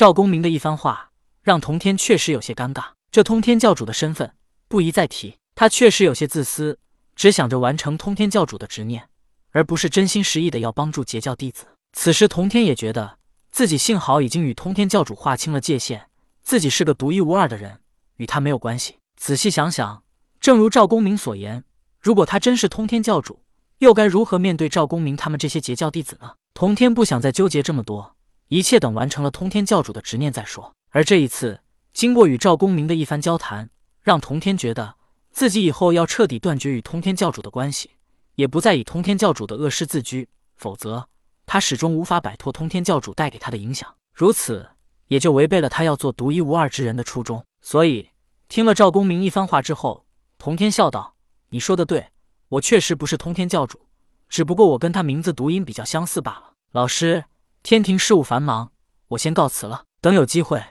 赵公明的一番话，让童天确实有些尴尬。这通天教主的身份不宜再提，他确实有些自私，只想着完成通天教主的执念，而不是真心实意的要帮助截教弟子。此时，童天也觉得自己幸好已经与通天教主划清了界限，自己是个独一无二的人，与他没有关系。仔细想想，正如赵公明所言，如果他真是通天教主，又该如何面对赵公明他们这些截教弟子呢？童天不想再纠结这么多，一切等完成了通天教主的执念再说。而这一次，经过与赵公明的一番交谈，让童天觉得自己以后要彻底断绝与通天教主的关系，也不再以通天教主的恶师自居，否则他始终无法摆脱通天教主带给他的影响。如此，也就违背了他要做独一无二之人的初衷。所以，听了赵公明一番话之后，童天笑道：“你说的对，我确实不是通天教主，只不过我跟他名字读音比较相似罢了。老师，天庭事务繁忙，我先告辞了。等有机会。”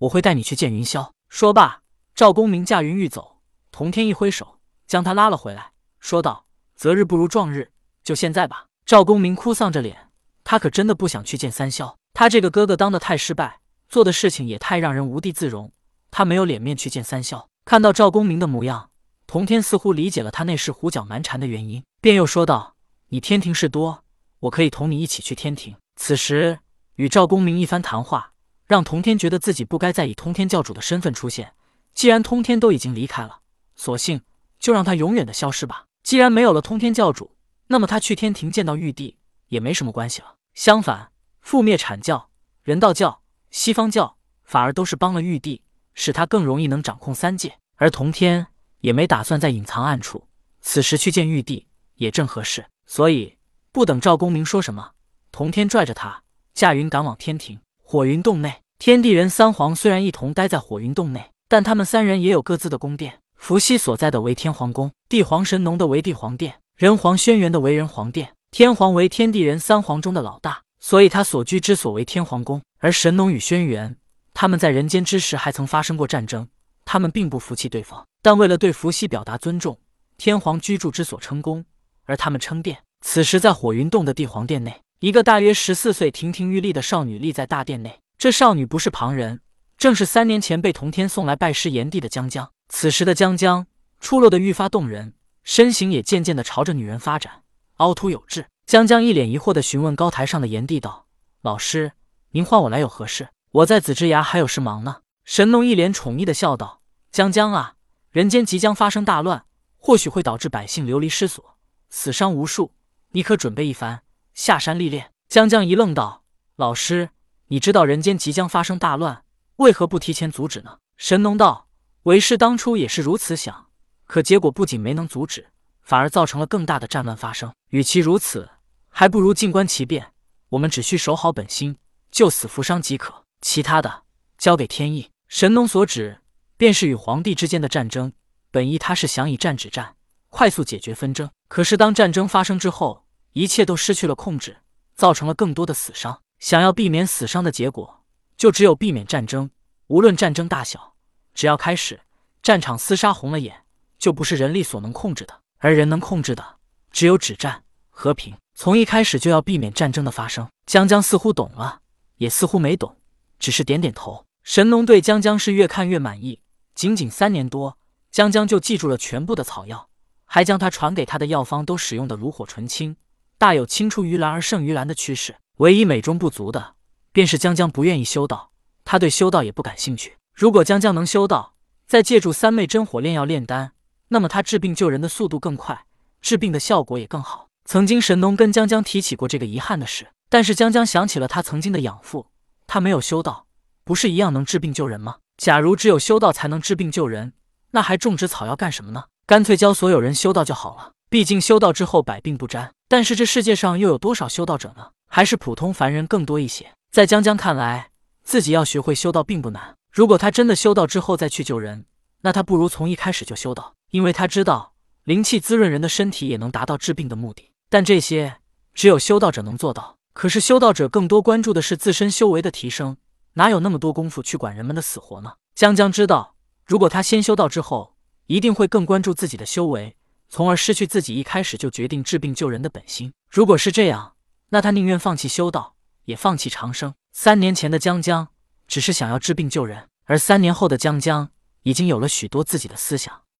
我会带你去见云霄。说罢，赵公明驾云欲走，童天一挥手将他拉了回来，说道：“择日不如撞日，就现在吧。”赵公明哭丧着脸，他可真的不想去见三霄。他这个哥哥当的太失败，做的事情也太让人无地自容，他没有脸面去见三霄。看到赵公明的模样，童天似乎理解了他那时胡搅蛮缠的原因，便又说道：“你天庭事多，我可以同你一起去天庭。”此时与赵公明一番谈话。让通天觉得自己不该再以通天教主的身份出现。既然通天都已经离开了，索性就让他永远的消失吧。既然没有了通天教主，那么他去天庭见到玉帝也没什么关系了。相反，覆灭阐教、人道教、西方教，反而都是帮了玉帝，使他更容易能掌控三界。而童天也没打算再隐藏暗处，此时去见玉帝也正合适。所以不等赵公明说什么，童天拽着他驾云赶往天庭。火云洞内，天地人三皇虽然一同待在火云洞内，但他们三人也有各自的宫殿。伏羲所在的为天皇宫，帝皇神农的为帝皇殿，人皇轩辕的为人皇殿。天皇为天地人三皇中的老大，所以他所居之所为天皇宫。而神农与轩辕，他们在人间之时还曾发生过战争，他们并不服气对方，但为了对伏羲表达尊重，天皇居住之所称宫，而他们称殿。此时在火云洞的帝皇殿内。一个大约十四岁、亭亭玉立的少女立在大殿内。这少女不是旁人，正是三年前被同天送来拜师炎帝的江江。此时的江江出落得愈发动人，身形也渐渐的朝着女人发展，凹凸有致。江江一脸疑惑的询问高台上的炎帝道：“老师，您唤我来有何事？我在紫之崖还有事忙呢。”神农一脸宠溺的笑道：“江江啊，人间即将发生大乱，或许会导致百姓流离失所，死伤无数，你可准备一番？”下山历练，江江一愣道：“老师，你知道人间即将发生大乱，为何不提前阻止呢？”神农道：“为师当初也是如此想，可结果不仅没能阻止，反而造成了更大的战乱发生。与其如此，还不如静观其变。我们只需守好本心，救死扶伤即可，其他的交给天意。”神农所指便是与皇帝之间的战争。本意他是想以战止战，快速解决纷争。可是当战争发生之后，一切都失去了控制，造成了更多的死伤。想要避免死伤的结果，就只有避免战争。无论战争大小，只要开始，战场厮杀红了眼，就不是人力所能控制的。而人能控制的，只有止战和平。从一开始就要避免战争的发生。江江似乎懂了，也似乎没懂，只是点点头。神农对江江是越看越满意。仅仅三年多，江江就记住了全部的草药，还将他传给他的药方都使用的炉火纯青。大有青出于蓝而胜于蓝的趋势，唯一美中不足的，便是江江不愿意修道，他对修道也不感兴趣。如果江江能修道，再借助三昧真火炼药炼丹，那么他治病救人的速度更快，治病的效果也更好。曾经神农跟江江提起过这个遗憾的事，但是江江想起了他曾经的养父，他没有修道，不是一样能治病救人吗？假如只有修道才能治病救人，那还种植草药干什么呢？干脆教所有人修道就好了。毕竟修道之后百病不沾，但是这世界上又有多少修道者呢？还是普通凡人更多一些。在江江看来，自己要学会修道并不难。如果他真的修道之后再去救人，那他不如从一开始就修道，因为他知道灵气滋润人的身体也能达到治病的目的。但这些只有修道者能做到。可是修道者更多关注的是自身修为的提升，哪有那么多功夫去管人们的死活呢？江江知道，如果他先修道之后，一定会更关注自己的修为。从而失去自己一开始就决定治病救人的本心。如果是这样，那他宁愿放弃修道，也放弃长生。三年前的江江只是想要治病救人。而三年后的江江已经有了许多自己的思想，